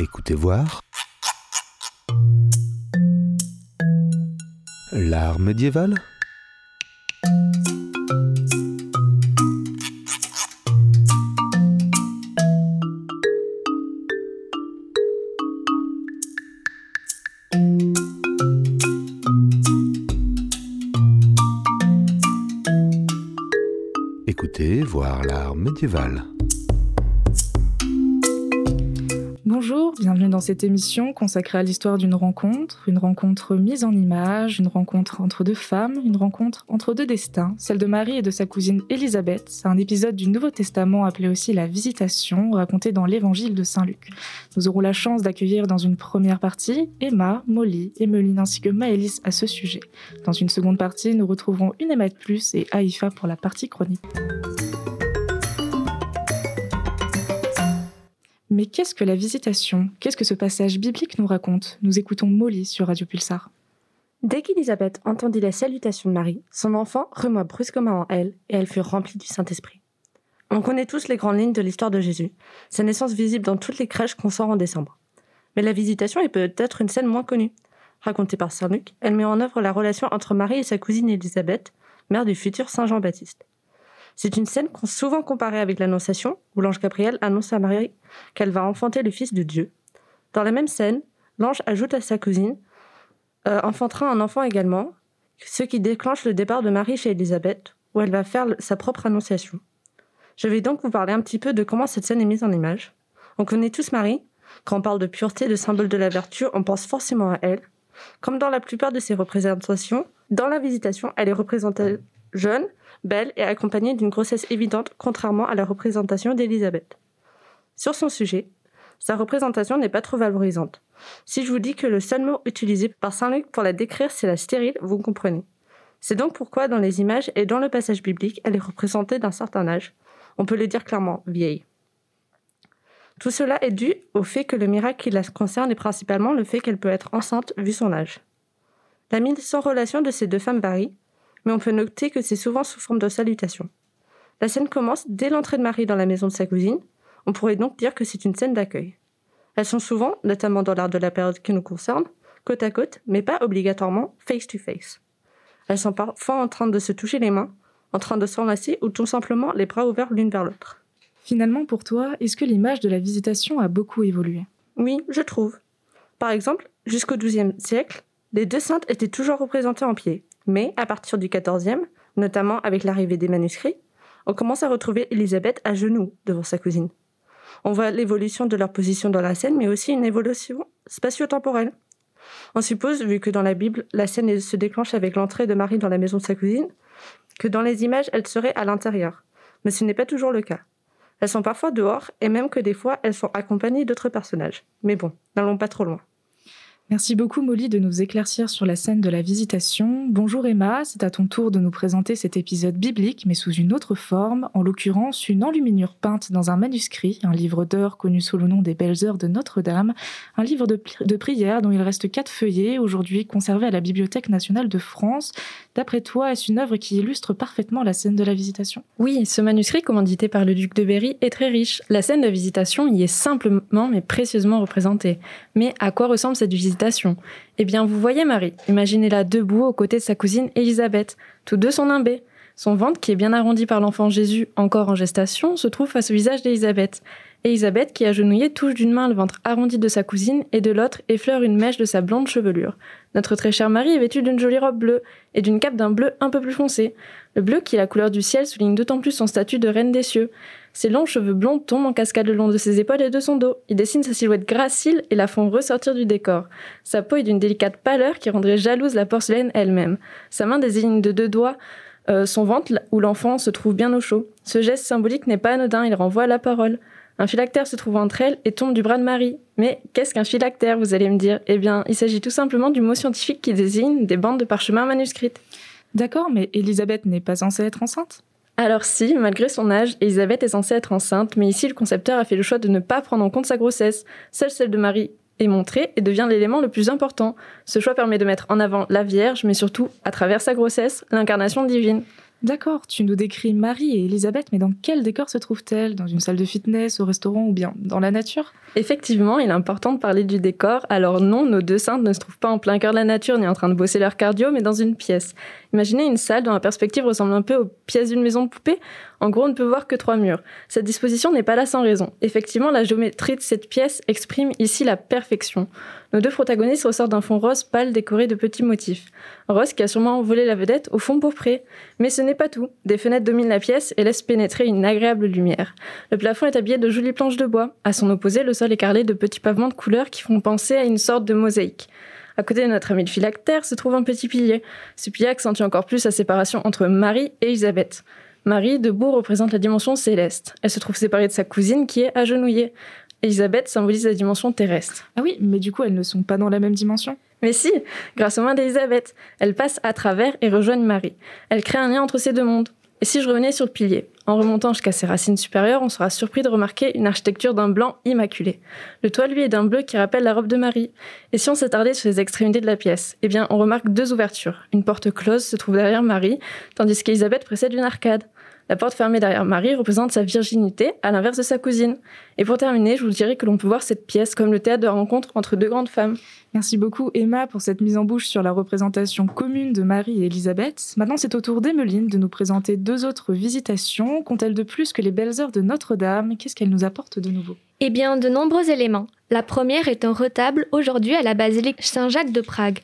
Écoutez voir. L'art médiéval Écoutez voir l'art médiéval. Cette émission consacrée à l'histoire d'une rencontre, une rencontre mise en image, une rencontre entre deux femmes, une rencontre entre deux destins, celle de Marie et de sa cousine Élisabeth. C'est un épisode du Nouveau Testament appelé aussi la Visitation, raconté dans l'Évangile de Saint Luc. Nous aurons la chance d'accueillir dans une première partie Emma, Molly, Emeline ainsi que Maëlys à ce sujet. Dans une seconde partie, nous retrouverons une Emma de plus et Haïfa pour la partie chronique. Mais qu'est-ce que la visitation? Qu'est-ce que ce passage biblique nous raconte? Nous écoutons Molly sur Radio Pulsar. Dès qu'Élisabeth entendit la salutation de Marie, son enfant remua brusquement en elle, et elle fut remplie du Saint-Esprit. On connaît tous les grandes lignes de l'histoire de Jésus, sa naissance visible dans toutes les crèches qu'on sort en décembre. Mais la visitation est peut-être une scène moins connue. Racontée par Saint Luc, elle met en œuvre la relation entre Marie et sa cousine Élisabeth, mère du futur Saint Jean-Baptiste. C'est une scène qu'on souvent comparée avec l'Annonciation, où l'ange Gabriel annonce à Marie qu'elle va enfanter le Fils de Dieu. Dans la même scène, l'ange ajoute à sa cousine euh, enfantera un enfant également, ce qui déclenche le départ de Marie chez Élisabeth, où elle va faire sa propre annonciation. Je vais donc vous parler un petit peu de comment cette scène est mise en image. On connaît tous Marie. Quand on parle de pureté, de symbole de la vertu, on pense forcément à elle. Comme dans la plupart de ses représentations, dans la visitation, elle est représentée jeune, belle et accompagnée d'une grossesse évidente, contrairement à la représentation d'Élisabeth. Sur son sujet, sa représentation n'est pas trop valorisante. Si je vous dis que le seul mot utilisé par Saint Luc pour la décrire, c'est la stérile, vous comprenez. C'est donc pourquoi dans les images et dans le passage biblique, elle est représentée d'un certain âge. On peut le dire clairement, vieille. Tout cela est dû au fait que le miracle qui la concerne est principalement le fait qu'elle peut être enceinte vu son âge. La mise en relation de ces deux femmes varie, mais on peut noter que c'est souvent sous forme de salutation. La scène commence dès l'entrée de Marie dans la maison de sa cousine. On pourrait donc dire que c'est une scène d'accueil. Elles sont souvent, notamment dans l'art de la période qui nous concerne, côte à côte, mais pas obligatoirement face to face. Elles sont parfois en train de se toucher les mains, en train de s'enlacer ou tout simplement les bras ouverts l'une vers l'autre. Finalement, pour toi, est-ce que l'image de la visitation a beaucoup évolué? Oui, je trouve. Par exemple, jusqu'au XIIe siècle, les deux saintes étaient toujours représentées en pied, mais à partir du XIVe, notamment avec l'arrivée des manuscrits, on commence à retrouver Élisabeth à genoux devant sa cousine. On voit l'évolution de leur position dans la scène, mais aussi une évolution spatio-temporelle. On suppose, vu que dans la Bible, la scène se déclenche avec l'entrée de Marie dans la maison de sa cousine, que dans les images, elle serait à l'intérieur. Mais ce n'est pas toujours le cas. Elles sont parfois dehors, et même que des fois, elles sont accompagnées d'autres personnages. Mais bon, n'allons pas trop loin. Merci beaucoup Molly de nous éclaircir sur la scène de la visitation. Bonjour Emma, c'est à ton tour de nous présenter cet épisode biblique mais sous une autre forme, en l'occurrence une enluminure peinte dans un manuscrit, un livre d'heures connu sous le nom des Belles Heures de Notre-Dame, un livre de, de prière dont il reste quatre feuillets, aujourd'hui conservé à la Bibliothèque nationale de France. D'après toi, est-ce une œuvre qui illustre parfaitement la scène de la visitation? Oui, ce manuscrit commandité par le duc de Berry est très riche. La scène de visitation y est simplement mais précieusement représentée. Mais à quoi ressemble cette eh bien, vous voyez Marie, imaginez-la debout aux côtés de sa cousine Élisabeth. Tous deux sont nimbés. Son ventre, qui est bien arrondi par l'enfant Jésus, encore en gestation, se trouve face au visage d'Élisabeth. Élisabeth, qui agenouillée, touche d'une main le ventre arrondi de sa cousine et de l'autre effleure une mèche de sa blonde chevelure. Notre très chère Marie est vêtue d'une jolie robe bleue et d'une cape d'un bleu un peu plus foncé. Le bleu, qui est la couleur du ciel, souligne d'autant plus son statut de reine des cieux. Ses longs cheveux blonds tombent en cascade le long de ses épaules et de son dos. Ils dessinent sa silhouette gracile et la font ressortir du décor. Sa peau est d'une délicate pâleur qui rendrait jalouse la porcelaine elle-même. Sa main désigne de deux doigts euh, son ventre où l'enfant se trouve bien au chaud. Ce geste symbolique n'est pas anodin, il renvoie à la parole. Un phylactère se trouve entre elles et tombe du bras de Marie. Mais qu'est-ce qu'un phylactère, vous allez me dire? Eh bien, il s'agit tout simplement du mot scientifique qui désigne des bandes de parchemin manuscrites. D'accord, mais Elisabeth n'est pas censée être enceinte? Alors si, malgré son âge, Elisabeth est censée être enceinte, mais ici le concepteur a fait le choix de ne pas prendre en compte sa grossesse. Seule celle de Marie est montrée et devient l'élément le plus important. Ce choix permet de mettre en avant la Vierge, mais surtout, à travers sa grossesse, l'incarnation divine. D'accord, tu nous décris Marie et Elisabeth, mais dans quel décor se trouvent-elles? Dans une salle de fitness, au restaurant ou bien dans la nature? Effectivement, il est important de parler du décor. Alors non, nos deux saintes ne se trouvent pas en plein cœur de la nature ni en train de bosser leur cardio, mais dans une pièce. Imaginez une salle dont la perspective ressemble un peu aux pièces d'une maison de poupée. En gros, on ne peut voir que trois murs. Cette disposition n'est pas là sans raison. Effectivement, la géométrie de cette pièce exprime ici la perfection. Nos deux protagonistes ressortent d'un fond rose pâle décoré de petits motifs. Rose qui a sûrement envolé la vedette au fond pourpré. Mais ce n'est pas tout. Des fenêtres dominent la pièce et laissent pénétrer une agréable lumière. Le plafond est habillé de jolies planches de bois. À son opposé, le sol est carrelé de petits pavements de couleurs qui font penser à une sorte de mosaïque. À côté de notre ami le phylactère se trouve un petit pilier. Ce pilier accentue encore plus la séparation entre Marie et Elisabeth. Marie, debout, représente la dimension céleste. Elle se trouve séparée de sa cousine qui est agenouillée. Elisabeth symbolise la dimension terrestre. Ah oui, mais du coup, elles ne sont pas dans la même dimension Mais si, grâce aux mains d'Elisabeth, elles passent à travers et rejoignent Marie. Elles créent un lien entre ces deux mondes. Et si je revenais sur le pilier En remontant jusqu'à ses racines supérieures, on sera surpris de remarquer une architecture d'un blanc immaculé. Le toit, lui, est d'un bleu qui rappelle la robe de Marie. Et si on s'attardait sur les extrémités de la pièce Eh bien, on remarque deux ouvertures. Une porte close se trouve derrière Marie, tandis qu'Elisabeth précède une arcade. La porte fermée derrière Marie représente sa virginité, à l'inverse de sa cousine. Et pour terminer, je vous dirais que l'on peut voir cette pièce comme le théâtre de rencontre entre deux grandes femmes. Merci beaucoup Emma pour cette mise en bouche sur la représentation commune de Marie et Elisabeth. Maintenant, c'est au tour d'Emeline de nous présenter deux autres visitations. Qu'ont-elles de plus que les belles heures de Notre-Dame? Qu'est-ce qu'elles nous apportent de nouveau? Eh bien, de nombreux éléments. La première est un retable aujourd'hui à la basilique Saint-Jacques de Prague.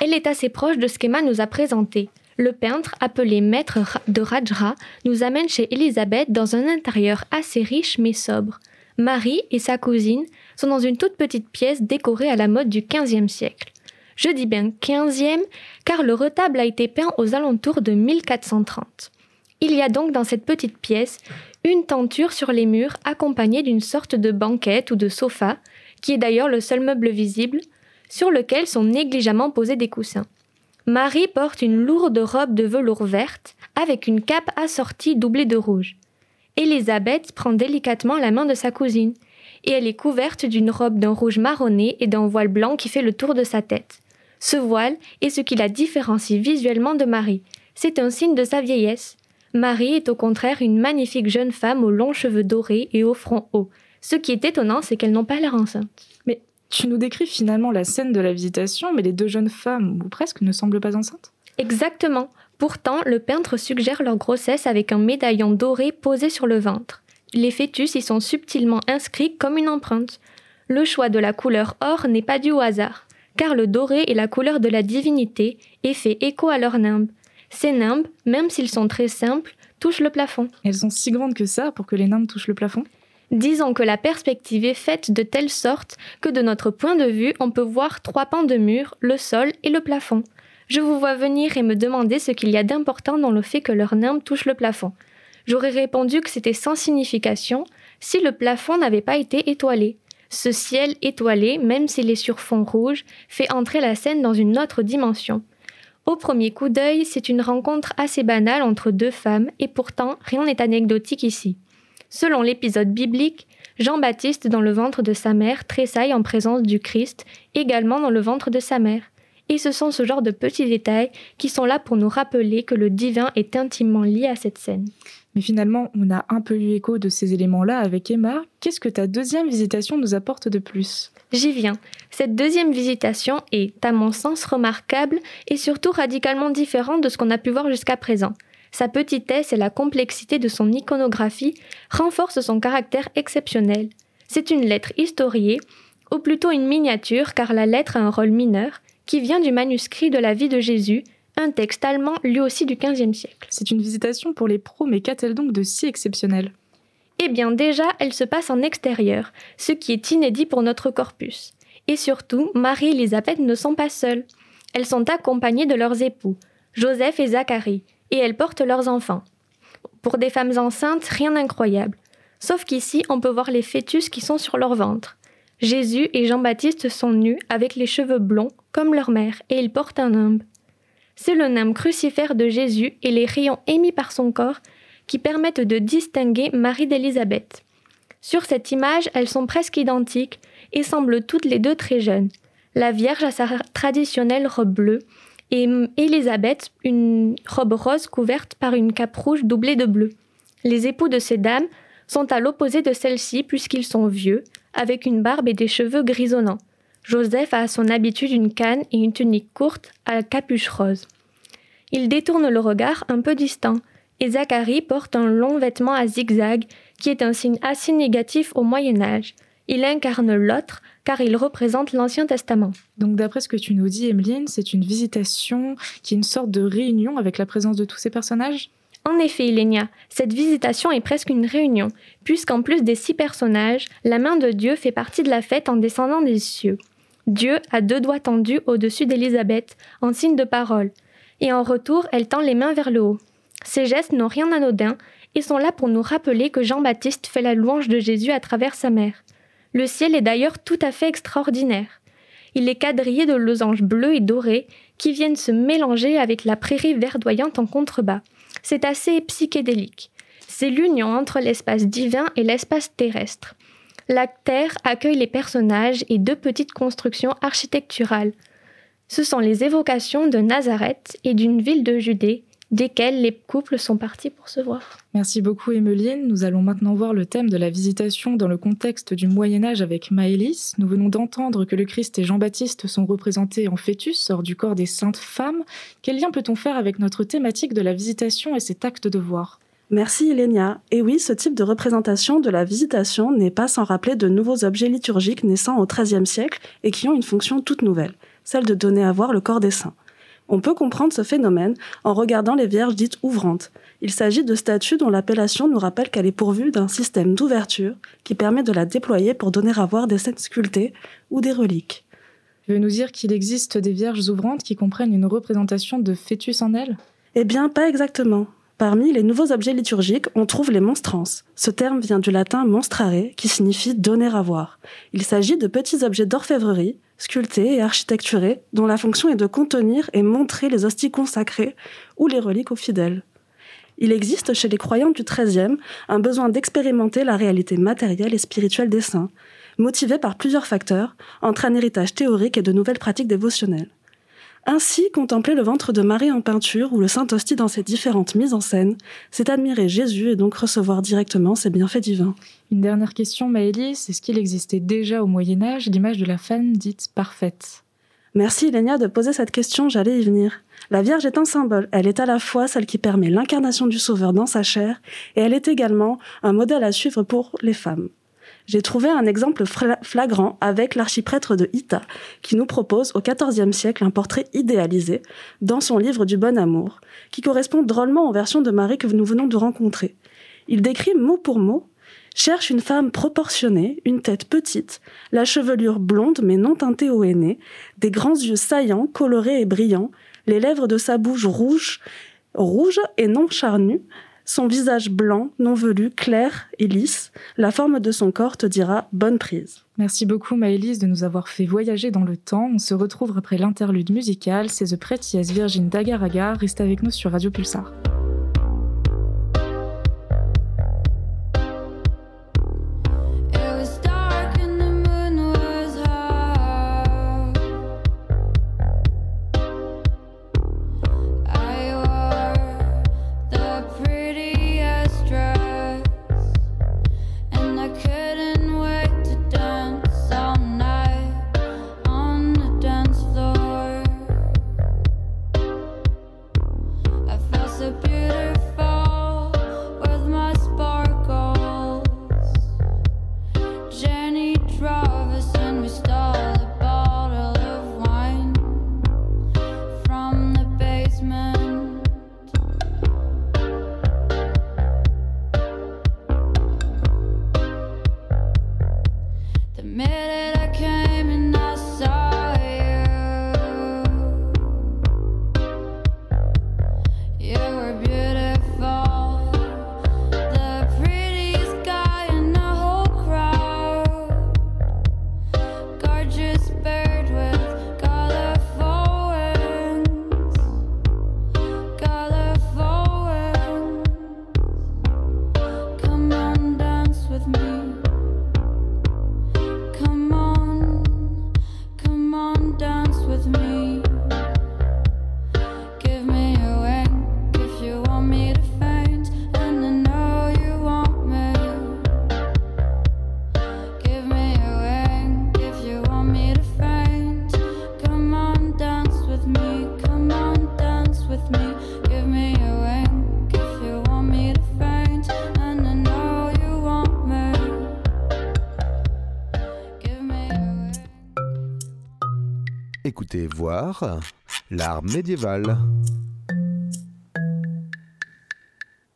Elle est assez proche de ce qu'Emma nous a présenté. Le peintre, appelé maître de Rajra, nous amène chez Elisabeth dans un intérieur assez riche mais sobre. Marie et sa cousine sont dans une toute petite pièce décorée à la mode du XVe siècle. Je dis bien XVe car le retable a été peint aux alentours de 1430. Il y a donc dans cette petite pièce une tenture sur les murs accompagnée d'une sorte de banquette ou de sofa, qui est d'ailleurs le seul meuble visible, sur lequel sont négligemment posés des coussins. Marie porte une lourde robe de velours verte avec une cape assortie doublée de rouge. Élisabeth prend délicatement la main de sa cousine et elle est couverte d'une robe d'un rouge marronné et d'un voile blanc qui fait le tour de sa tête. Ce voile est ce qui la différencie visuellement de Marie. C'est un signe de sa vieillesse. Marie est au contraire une magnifique jeune femme aux longs cheveux dorés et au front haut. Ce qui est étonnant, c'est qu'elles n'ont pas l'air enceintes. Tu nous décris finalement la scène de la visitation, mais les deux jeunes femmes, ou presque, ne semblent pas enceintes? Exactement. Pourtant, le peintre suggère leur grossesse avec un médaillon doré posé sur le ventre. Les fœtus y sont subtilement inscrits comme une empreinte. Le choix de la couleur or n'est pas dû au hasard, car le doré est la couleur de la divinité et fait écho à leurs nimbes. Ces nimbes, même s'ils sont très simples, touchent le plafond. Elles sont si grandes que ça pour que les nimbes touchent le plafond? Disons que la perspective est faite de telle sorte que de notre point de vue, on peut voir trois pans de mur, le sol et le plafond. Je vous vois venir et me demander ce qu'il y a d'important dans le fait que leur nimbe touche le plafond. J'aurais répondu que c'était sans signification si le plafond n'avait pas été étoilé. Ce ciel étoilé, même s'il est sur fond rouge, fait entrer la scène dans une autre dimension. Au premier coup d'œil, c'est une rencontre assez banale entre deux femmes, et pourtant rien n'est anecdotique ici. Selon l'épisode biblique, Jean-Baptiste dans le ventre de sa mère tressaille en présence du Christ, également dans le ventre de sa mère. Et ce sont ce genre de petits détails qui sont là pour nous rappeler que le divin est intimement lié à cette scène. Mais finalement, on a un peu eu écho de ces éléments-là avec Emma. Qu'est-ce que ta deuxième visitation nous apporte de plus? J'y viens. Cette deuxième visitation est, à mon sens, remarquable et surtout radicalement différente de ce qu'on a pu voir jusqu'à présent. Sa petitesse et la complexité de son iconographie renforcent son caractère exceptionnel. C'est une lettre historiée, ou plutôt une miniature car la lettre a un rôle mineur, qui vient du manuscrit de la vie de Jésus, un texte allemand lui aussi du XVe siècle. C'est une visitation pour les pros, mais qu'a-t-elle donc de si exceptionnel? Eh bien déjà, elle se passe en extérieur, ce qui est inédit pour notre corpus. Et surtout, Marie et Elisabeth ne sont pas seules. Elles sont accompagnées de leurs époux, Joseph et Zacharie, et elles portent leurs enfants. Pour des femmes enceintes, rien d'incroyable. Sauf qu'ici, on peut voir les fœtus qui sont sur leur ventre. Jésus et Jean-Baptiste sont nus avec les cheveux blonds comme leur mère et ils portent un nimbe. C'est le nimbe crucifère de Jésus et les rayons émis par son corps qui permettent de distinguer Marie d'Élisabeth. Sur cette image, elles sont presque identiques et semblent toutes les deux très jeunes. La Vierge a sa traditionnelle robe bleue et Élisabeth une robe rose couverte par une cape rouge doublée de bleu. Les époux de ces dames sont à l'opposé de celles-ci puisqu'ils sont vieux, avec une barbe et des cheveux grisonnants. Joseph a à son habitude une canne et une tunique courte à capuche rose. Il détourne le regard un peu distant, et Zacharie porte un long vêtement à zigzag qui est un signe assez négatif au Moyen Âge. Il incarne l'autre car il représente l'Ancien Testament. Donc d'après ce que tu nous dis, Emeline, c'est une visitation qui est une sorte de réunion avec la présence de tous ces personnages? En effet, Ilénia, cette visitation est presque une réunion, puisqu'en plus des six personnages, la main de Dieu fait partie de la fête en descendant des cieux. Dieu a deux doigts tendus au-dessus d'Élisabeth, en signe de parole, et en retour, elle tend les mains vers le haut. Ces gestes n'ont rien d'anodin et sont là pour nous rappeler que Jean-Baptiste fait la louange de Jésus à travers sa mère. Le ciel est d'ailleurs tout à fait extraordinaire. Il est quadrillé de losanges bleus et dorés qui viennent se mélanger avec la prairie verdoyante en contrebas. C'est assez psychédélique. C'est l'union entre l'espace divin et l'espace terrestre. La terre accueille les personnages et deux petites constructions architecturales. Ce sont les évocations de Nazareth et d'une ville de Judée, desquelles les couples sont partis pour se voir. Merci beaucoup Emmeline. Nous allons maintenant voir le thème de la visitation dans le contexte du Moyen Âge avec Maëlys. Nous venons d'entendre que le Christ et Jean-Baptiste sont représentés en fœtus hors du corps des saintes femmes. Quel lien peut-on faire avec notre thématique de la visitation et cet acte de voir? Merci Elénia. Et oui, ce type de représentation de la visitation n'est pas sans rappeler de nouveaux objets liturgiques naissant au XIIIe siècle et qui ont une fonction toute nouvelle, celle de donner à voir le corps des saints. On peut comprendre ce phénomène en regardant les vierges dites ouvrantes. Il s'agit de statues dont l'appellation nous rappelle qu'elle est pourvue d'un système d'ouverture qui permet de la déployer pour donner à voir des scènes sculptées ou des reliques. Tu veux nous dire qu'il existe des vierges ouvrantes qui comprennent une représentation de fœtus en elles? Eh bien, pas exactement. Parmi les nouveaux objets liturgiques, on trouve les monstrances. Ce terme vient du latin monstrare, qui signifie donner à voir. Il s'agit de petits objets d'orfèvrerie, sculptés et architecturés, dont la fonction est de contenir et montrer les hosties consacrées ou les reliques aux fidèles. Il existe chez les croyants du XIIIe un besoin d'expérimenter la réalité matérielle et spirituelle des saints, motivé par plusieurs facteurs, entre un héritage théorique et de nouvelles pratiques dévotionnelles. Ainsi, contempler le ventre de Marie en peinture ou le Saint-Hostie dans ses différentes mises en scène, c'est admirer Jésus et donc recevoir directement ses bienfaits divins. Une dernière question, Maëlys. Est-ce qu'il existait déjà au Moyen-Âge l'image de la femme dite parfaite? Merci, Elenia, de poser cette question, j'allais y venir. La Vierge est un symbole. Elle est à la fois celle qui permet l'incarnation du Sauveur dans sa chair, et elle est également un modèle à suivre pour les femmes j'ai trouvé un exemple flagrant avec l'archiprêtre de Ita, qui nous propose au XIVe siècle un portrait idéalisé dans son livre du Bon Amour, qui correspond drôlement aux versions de Marie que nous venons de rencontrer. Il décrit mot pour mot cherche une femme proportionnée, une tête petite, la chevelure blonde mais non teintée au henné, des grands yeux saillants, colorés et brillants, les lèvres de sa bouche rouges, rouges et non charnues, son visage blanc, non velu, clair et lisse, la forme de son corps te dira bonne prise. Merci beaucoup Maëlys de nous avoir fait voyager dans le temps. On se retrouve après l'interlude musical, c'est The Prettiest Virgin d'Agar Reste avec nous sur Radio Pulsar. Voir l'art médiéval.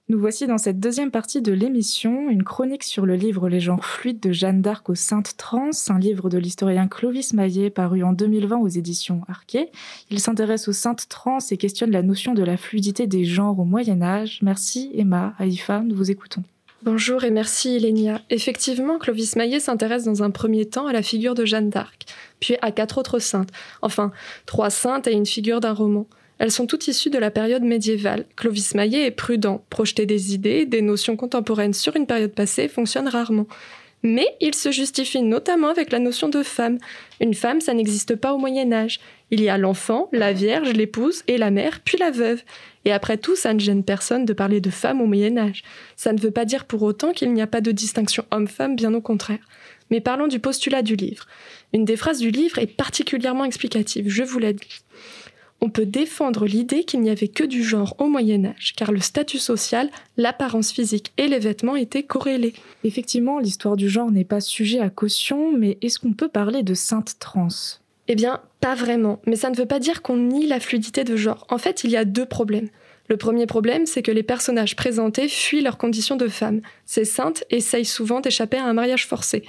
Nous voici dans cette deuxième partie de l'émission, une chronique sur le livre Les genres fluides de Jeanne d'Arc aux Saintes Trans, un livre de l'historien Clovis Maillet paru en 2020 aux éditions Arquet. Il s'intéresse aux Saintes Trans et questionne la notion de la fluidité des genres au Moyen Âge. Merci Emma, Haïfa, nous vous écoutons. Bonjour et merci Ilénia. Effectivement, Clovis Maillet s'intéresse dans un premier temps à la figure de Jeanne d'Arc, puis à quatre autres saintes, enfin trois saintes et une figure d'un roman. Elles sont toutes issues de la période médiévale. Clovis Maillet est prudent. Projeter des idées, des notions contemporaines sur une période passée fonctionne rarement. Mais il se justifie notamment avec la notion de femme. Une femme, ça n'existe pas au Moyen Âge. Il y a l'enfant, la vierge, l'épouse et la mère, puis la veuve. Et après tout, ça ne gêne personne de parler de femme au Moyen Âge. Ça ne veut pas dire pour autant qu'il n'y a pas de distinction homme-femme, bien au contraire. Mais parlons du postulat du livre. Une des phrases du livre est particulièrement explicative, je vous l'ai dit on peut défendre l'idée qu'il n'y avait que du genre au Moyen Âge, car le statut social, l'apparence physique et les vêtements étaient corrélés. Effectivement, l'histoire du genre n'est pas sujet à caution, mais est-ce qu'on peut parler de sainte trans Eh bien, pas vraiment, mais ça ne veut pas dire qu'on nie la fluidité de genre. En fait, il y a deux problèmes. Le premier problème, c'est que les personnages présentés fuient leur condition de femme. Ces saintes essayent souvent d'échapper à un mariage forcé.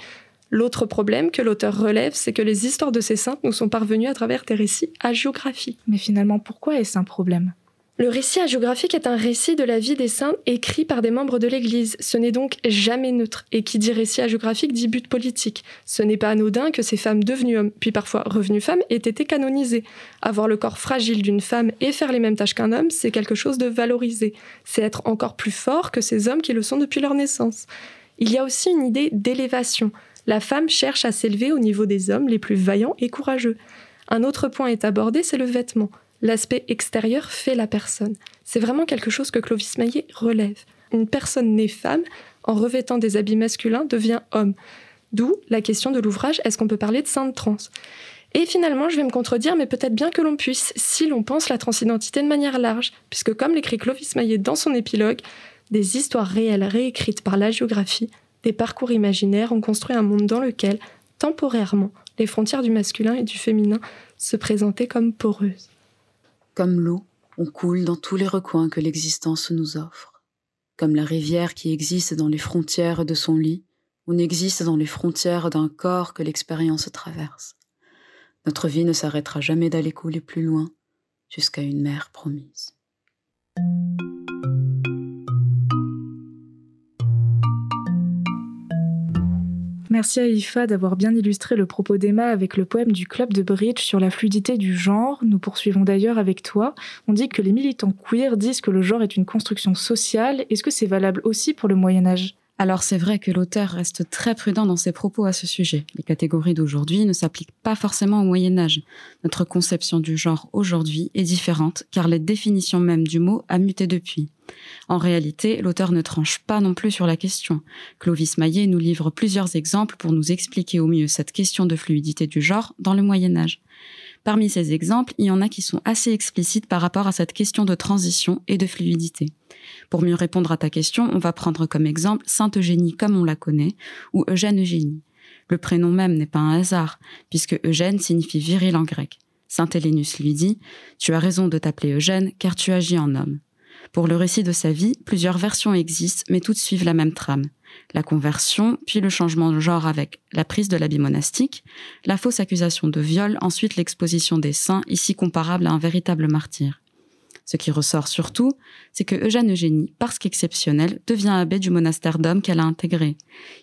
L'autre problème que l'auteur relève, c'est que les histoires de ces saintes nous sont parvenues à travers des récits hagiographiques. Mais finalement, pourquoi est-ce un problème? Le récit hagiographique est un récit de la vie des saints écrit par des membres de l'Église. Ce n'est donc jamais neutre. Et qui dit récit hagiographique dit but politique. Ce n'est pas anodin que ces femmes devenues hommes, puis parfois revenues femmes, aient été canonisées. Avoir le corps fragile d'une femme et faire les mêmes tâches qu'un homme, c'est quelque chose de valorisé. C'est être encore plus fort que ces hommes qui le sont depuis leur naissance. Il y a aussi une idée d'élévation la femme cherche à s'élever au niveau des hommes les plus vaillants et courageux. Un autre point est abordé, c'est le vêtement. L'aspect extérieur fait la personne. C'est vraiment quelque chose que Clovis Maillet relève. Une personne née femme, en revêtant des habits masculins, devient homme. D'où la question de l'ouvrage est-ce qu'on peut parler de sainte trans et finalement, je vais me contredire, mais peut-être bien que l'on puisse, si l'on pense la transidentité de manière large, puisque comme l'écrit Clovis Maillet dans son épilogue, des histoires réelles réécrites par la géographie des parcours imaginaires ont construit un monde dans lequel, temporairement, les frontières du masculin et du féminin se présentaient comme poreuses. Comme l'eau, on coule dans tous les recoins que l'existence nous offre. Comme la rivière qui existe dans les frontières de son lit, on existe dans les frontières d'un corps que l'expérience traverse. Notre vie ne s'arrêtera jamais d'aller couler plus loin jusqu'à une mer promise. Merci à Ifa d'avoir bien illustré le propos d'Emma avec le poème du club de bridge sur la fluidité du genre. Nous poursuivons d'ailleurs avec toi. On dit que les militants queer disent que le genre est une construction sociale. Est-ce que c'est valable aussi pour le Moyen Âge? Alors c'est vrai que l'auteur reste très prudent dans ses propos à ce sujet. Les catégories d'aujourd'hui ne s'appliquent pas forcément au Moyen Âge. Notre conception du genre aujourd'hui est différente car la définition même du mot a muté depuis. En réalité, l'auteur ne tranche pas non plus sur la question. Clovis Maillet nous livre plusieurs exemples pour nous expliquer au mieux cette question de fluidité du genre dans le Moyen Âge. Parmi ces exemples, il y en a qui sont assez explicites par rapport à cette question de transition et de fluidité. Pour mieux répondre à ta question, on va prendre comme exemple Sainte Eugénie comme on la connaît, ou Eugène Eugénie. Le prénom même n'est pas un hasard, puisque Eugène signifie viril en grec. Saint Hélénus lui dit Tu as raison de t'appeler Eugène, car tu agis en homme. Pour le récit de sa vie, plusieurs versions existent, mais toutes suivent la même trame. La conversion, puis le changement de genre avec la prise de l'habit monastique, la fausse accusation de viol, ensuite l'exposition des saints, ici comparable à un véritable martyr. Ce qui ressort surtout, c'est que Eugène Eugénie, parce qu'exceptionnelle, devient abbé du monastère d'hommes qu'elle a intégré.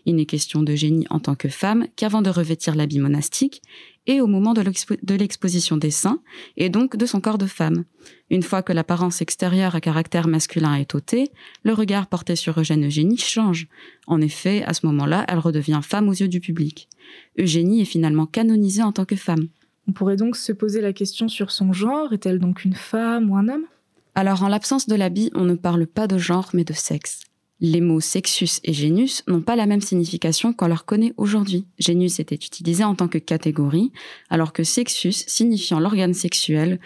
Il n'est question d'Eugénie en tant que femme qu'avant de revêtir l'habit monastique et au moment de l'exposition des saints, et donc de son corps de femme. Une fois que l'apparence extérieure à caractère masculin est ôtée, le regard porté sur Eugène Eugénie change. En effet, à ce moment-là, elle redevient femme aux yeux du public. Eugénie est finalement canonisée en tant que femme. On pourrait donc se poser la question sur son genre. Est-elle donc une femme ou un homme? Alors, en l'absence de l'habit, on ne parle pas de genre, mais de sexe. Les mots sexus et génus n'ont pas la même signification qu'on leur connaît aujourd'hui. Génus était utilisé en tant que catégorie, alors que sexus signifiant l'organe sexuel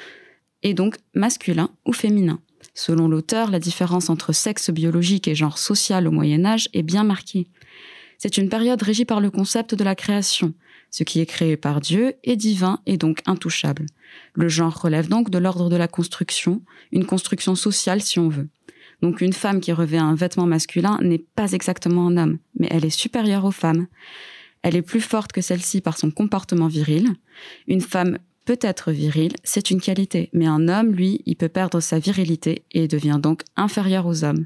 est donc masculin ou féminin. Selon l'auteur, la différence entre sexe biologique et genre social au Moyen Âge est bien marquée. C'est une période régie par le concept de la création. Ce qui est créé par Dieu est divin et donc intouchable. Le genre relève donc de l'ordre de la construction, une construction sociale si on veut. Donc une femme qui revêt un vêtement masculin n'est pas exactement un homme, mais elle est supérieure aux femmes. Elle est plus forte que celle-ci par son comportement viril. Une femme peut être viril, c'est une qualité, mais un homme, lui, il peut perdre sa virilité et devient donc inférieur aux hommes.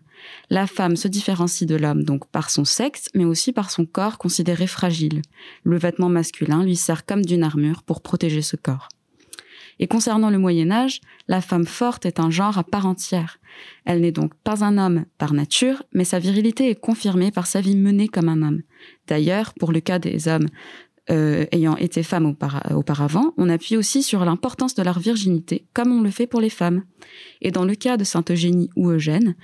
La femme se différencie de l'homme donc par son sexe, mais aussi par son corps considéré fragile. Le vêtement masculin lui sert comme d'une armure pour protéger ce corps. Et concernant le Moyen Âge, la femme forte est un genre à part entière. Elle n'est donc pas un homme par nature, mais sa virilité est confirmée par sa vie menée comme un homme. D'ailleurs, pour le cas des hommes euh, ayant été femmes auparavant, on appuie aussi sur l'importance de leur virginité, comme on le fait pour les femmes. Et dans le cas de Sainte Eugénie ou Eugène,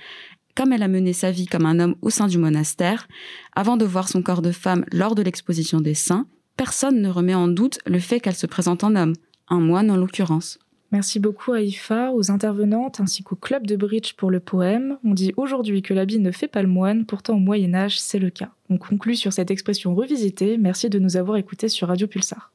comme elle a mené sa vie comme un homme au sein du monastère, avant de voir son corps de femme lors de l'exposition des saints, personne ne remet en doute le fait qu'elle se présente en homme, un moine en l'occurrence. Merci beaucoup à IFA, aux intervenantes ainsi qu'au club de bridge pour le poème. On dit aujourd'hui que l'habit ne fait pas le moine, pourtant au Moyen Âge c'est le cas. On conclut sur cette expression revisitée. Merci de nous avoir écoutés sur Radio Pulsar.